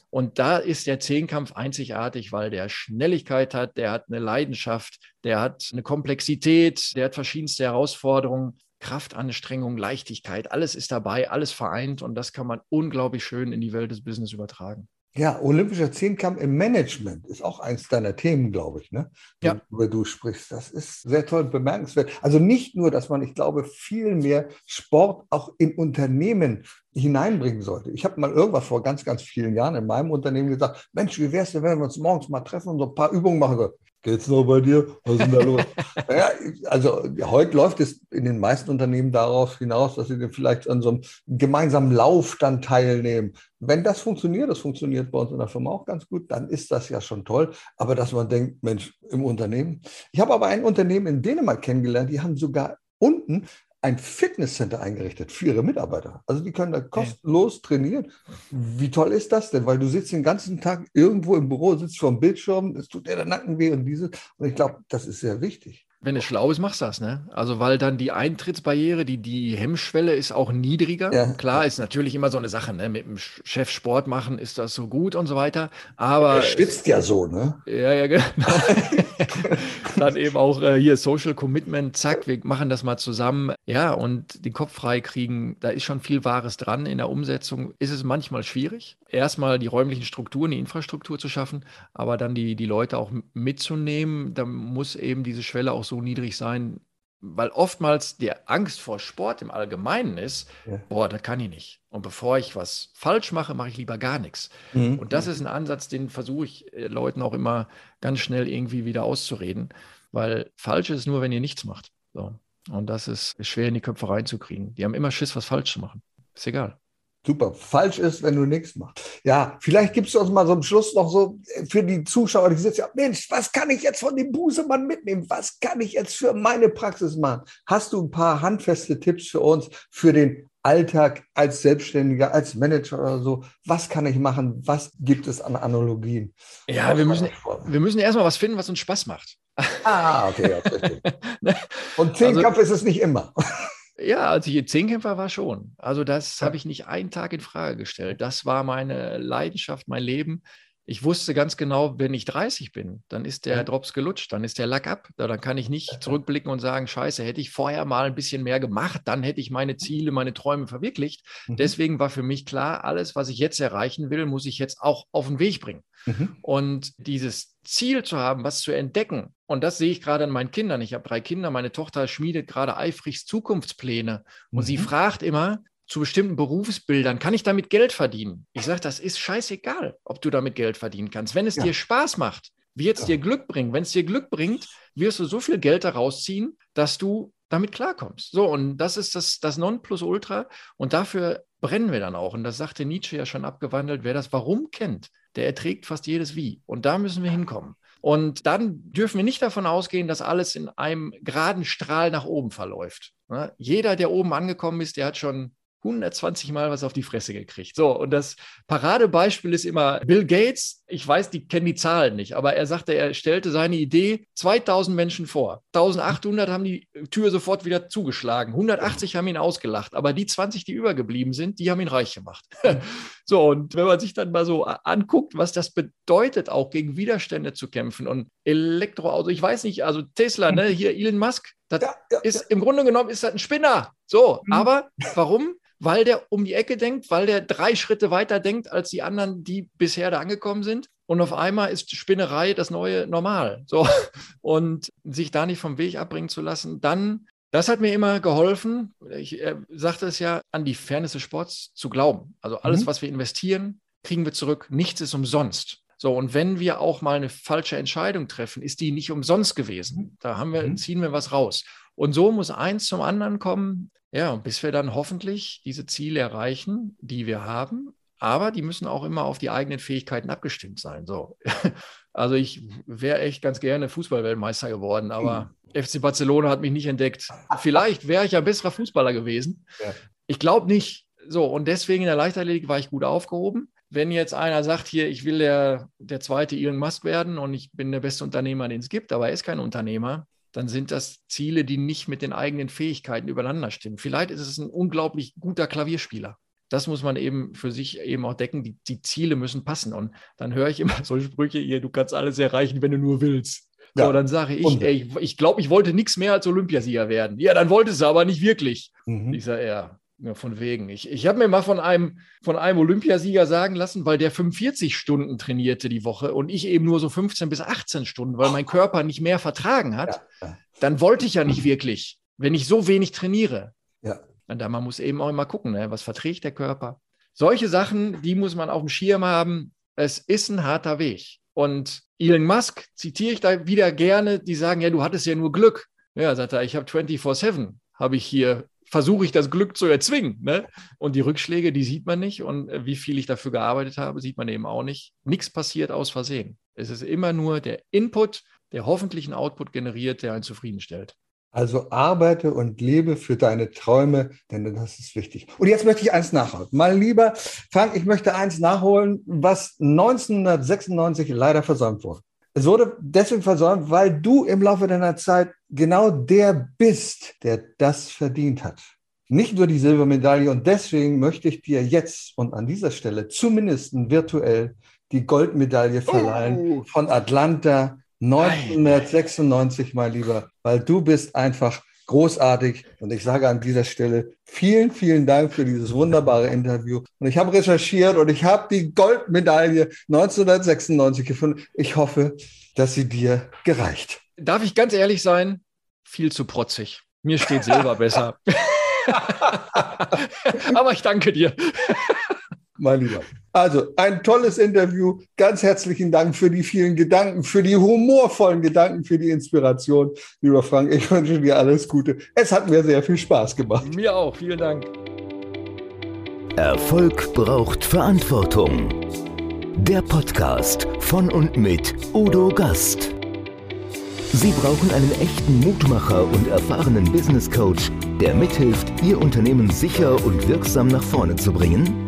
Und da ist der Zehnkampf einzigartig, weil der Schnelligkeit hat, der hat eine Leidenschaft, der hat eine Komplexität, der hat verschiedenste Herausforderungen. Kraftanstrengung, Leichtigkeit, alles ist dabei, alles vereint und das kann man unglaublich schön in die Welt des Business übertragen. Ja, olympischer Zehnkampf im Management ist auch eins deiner Themen, glaube ich, ne? Ja. Über du sprichst. Das ist sehr toll, bemerkenswert. Also nicht nur, dass man, ich glaube, viel mehr Sport auch in Unternehmen hineinbringen sollte. Ich habe mal irgendwas vor ganz, ganz vielen Jahren in meinem Unternehmen gesagt, Mensch, wie wär's denn, wenn wir uns morgens mal treffen und so ein paar Übungen machen? Geht's noch bei dir? Was ist denn da los? ja, also heute läuft es in den meisten Unternehmen darauf hinaus, dass sie vielleicht an so einem gemeinsamen Lauf dann teilnehmen. Wenn das funktioniert, das funktioniert bei uns in der Firma auch ganz gut, dann ist das ja schon toll. Aber dass man denkt, Mensch, im Unternehmen. Ich habe aber ein Unternehmen in Dänemark kennengelernt, die haben sogar unten ein Fitnesscenter eingerichtet für ihre Mitarbeiter. Also die können da kostenlos trainieren. Wie toll ist das denn? Weil du sitzt den ganzen Tag irgendwo im Büro, sitzt vor dem Bildschirm, es tut dir der Nacken weh und dieses. Und ich glaube, das ist sehr wichtig. Wenn du schlau ist, machst du das, ne? Also, weil dann die Eintrittsbarriere, die, die Hemmschwelle ist auch niedriger. Ja. Klar, ist natürlich immer so eine Sache, ne? Mit dem Chef Sport machen, ist das so gut und so weiter. Aber. Er schwitzt ja so, ne? Ja, ja, genau. dann eben auch äh, hier Social Commitment, zack, wir machen das mal zusammen. Ja, und den Kopf frei kriegen, da ist schon viel Wahres dran. In der Umsetzung ist es manchmal schwierig, erstmal die räumlichen Strukturen, die Infrastruktur zu schaffen, aber dann die, die Leute auch mitzunehmen. Da muss eben diese Schwelle auch so niedrig sein, weil oftmals die Angst vor Sport im Allgemeinen ist, ja. boah, das kann ich nicht. Und bevor ich was falsch mache, mache ich lieber gar nichts. Mhm. Und das ist ein Ansatz, den versuche ich äh, Leuten auch immer ganz schnell irgendwie wieder auszureden, weil falsch ist nur, wenn ihr nichts macht. So. Und das ist schwer in die Köpfe reinzukriegen. Die haben immer Schiss, was falsch zu machen. Ist egal. Super. Falsch ist, wenn du nichts machst. Ja, vielleicht gibst du uns mal so am Schluss noch so für die Zuschauer, die sitzen ja, Mensch, was kann ich jetzt von dem Busemann mitnehmen? Was kann ich jetzt für meine Praxis machen? Hast du ein paar handfeste Tipps für uns, für den Alltag als Selbstständiger, als Manager oder so? Was kann ich machen? Was gibt es an Analogien? Ja, wir müssen, wir müssen erstmal was finden, was uns Spaß macht. Ah, okay, ja, richtig. Und Zehnkampf also, ist es nicht immer. Ja, als ich Zehnkämpfer war schon. Also das ja. habe ich nicht einen Tag in Frage gestellt. Das war meine Leidenschaft, mein Leben. Ich wusste ganz genau, wenn ich 30 bin, dann ist der. Drops gelutscht, dann ist der Lack ab. Dann kann ich nicht zurückblicken und sagen, scheiße, hätte ich vorher mal ein bisschen mehr gemacht, dann hätte ich meine Ziele, meine Träume verwirklicht. Mhm. Deswegen war für mich klar, alles, was ich jetzt erreichen will, muss ich jetzt auch auf den Weg bringen. Mhm. Und dieses Ziel zu haben, was zu entdecken, und das sehe ich gerade an meinen Kindern. Ich habe drei Kinder, meine Tochter schmiedet gerade eifrig Zukunftspläne. Und mhm. sie fragt immer, zu bestimmten Berufsbildern, kann ich damit Geld verdienen? Ich sage, das ist scheißegal, ob du damit Geld verdienen kannst. Wenn es ja. dir Spaß macht, wird es ja. dir Glück bringen. Wenn es dir Glück bringt, wirst du so viel Geld daraus ziehen, dass du damit klarkommst. So, und das ist das, das Nonplusultra. Und dafür brennen wir dann auch. Und das sagte Nietzsche ja schon abgewandelt, wer das Warum kennt, der erträgt fast jedes Wie. Und da müssen wir hinkommen. Und dann dürfen wir nicht davon ausgehen, dass alles in einem geraden Strahl nach oben verläuft. Ne? Jeder, der oben angekommen ist, der hat schon 120 Mal was auf die Fresse gekriegt. So, und das Paradebeispiel ist immer Bill Gates. Ich weiß, die kennen die Zahlen nicht, aber er sagte, er stellte seine Idee 2000 Menschen vor. 1800 haben die Tür sofort wieder zugeschlagen. 180 haben ihn ausgelacht, aber die 20, die übergeblieben sind, die haben ihn reich gemacht. so, und wenn man sich dann mal so anguckt, was das bedeutet, auch gegen Widerstände zu kämpfen und Elektroauto, ich weiß nicht, also Tesla, ne, hier Elon Musk, das ja, ja, ist ja. im Grunde genommen ist das ein Spinner. So, mhm. aber warum? Weil der um die Ecke denkt, weil der drei Schritte weiter denkt als die anderen, die bisher da angekommen sind. Und auf einmal ist Spinnerei das neue Normal. So. Und sich da nicht vom Weg abbringen zu lassen, dann, das hat mir immer geholfen. Ich äh, sagte es ja, an die Fairness des Sports zu glauben. Also alles, mhm. was wir investieren, kriegen wir zurück. Nichts ist umsonst. So, und wenn wir auch mal eine falsche Entscheidung treffen, ist die nicht umsonst gewesen. Da haben wir, mhm. ziehen wir was raus. Und so muss eins zum anderen kommen. Ja, bis wir dann hoffentlich diese Ziele erreichen, die wir haben. Aber die müssen auch immer auf die eigenen Fähigkeiten abgestimmt sein. So. Also ich wäre echt ganz gerne Fußballweltmeister geworden, aber mhm. FC Barcelona hat mich nicht entdeckt. Vielleicht wäre ich ein besserer Fußballer gewesen. Ja. Ich glaube nicht. So, und deswegen in der Leichtathletik war ich gut aufgehoben. Wenn jetzt einer sagt, hier, ich will der, der zweite Elon Musk werden und ich bin der beste Unternehmer, den es gibt, aber er ist kein Unternehmer, dann sind das Ziele, die nicht mit den eigenen Fähigkeiten übereinander stimmen. Vielleicht ist es ein unglaublich guter Klavierspieler. Das muss man eben für sich eben auch decken. Die, die Ziele müssen passen. Und dann höre ich immer solche Sprüche, hier, du kannst alles erreichen, wenn du nur willst. Ja. So, dann sage ich, ey, ich, ich glaube, ich wollte nichts mehr als Olympiasieger werden. Ja, dann wolltest du aber nicht wirklich. Mhm. Ich sage, ja, Ja, von wegen. Ich, ich habe mir mal von einem, von einem Olympiasieger sagen lassen, weil der 45 Stunden trainierte die Woche und ich eben nur so 15 bis 18 Stunden, weil mein Körper nicht mehr vertragen hat, ja. dann wollte ich ja nicht wirklich, wenn ich so wenig trainiere. Ja. Und da man muss eben auch immer gucken, ne? was verträgt der Körper. Solche Sachen, die muss man auf dem Schirm haben. Es ist ein harter Weg. Und Elon Musk zitiere ich da wieder gerne, die sagen, ja, du hattest ja nur Glück. Ja, sagt er, ich habe 24-7, habe ich hier, versuche ich das Glück zu erzwingen. Ne? Und die Rückschläge, die sieht man nicht. Und äh, wie viel ich dafür gearbeitet habe, sieht man eben auch nicht. Nichts passiert aus Versehen. Es ist immer nur der Input, der hoffentlich einen Output generiert, der einen zufriedenstellt. Also arbeite und lebe für deine Träume, denn das ist wichtig. Und jetzt möchte ich eins nachholen. Mal lieber, Frank, ich möchte eins nachholen, was 1996 leider versäumt wurde. Es wurde deswegen versäumt, weil du im Laufe deiner Zeit genau der bist, der das verdient hat. Nicht nur die Silbermedaille. Und deswegen möchte ich dir jetzt und an dieser Stelle zumindest virtuell die Goldmedaille verleihen oh. von Atlanta 1996, mein Lieber, weil du bist einfach großartig. Und ich sage an dieser Stelle vielen, vielen Dank für dieses wunderbare Interview. Und ich habe recherchiert und ich habe die Goldmedaille 1996 gefunden. Ich hoffe, dass sie dir gereicht. Darf ich ganz ehrlich sein? Viel zu protzig. Mir steht Silber besser. Aber ich danke dir mein Lieber. Also ein tolles Interview. Ganz herzlichen Dank für die vielen Gedanken, für die humorvollen Gedanken, für die Inspiration, lieber Frank. Ich wünsche dir alles Gute. Es hat mir sehr viel Spaß gemacht. Mir auch. Vielen Dank. Erfolg braucht Verantwortung. Der Podcast von und mit Udo Gast. Sie brauchen einen echten Mutmacher und erfahrenen Business Coach, der mithilft, Ihr Unternehmen sicher und wirksam nach vorne zu bringen?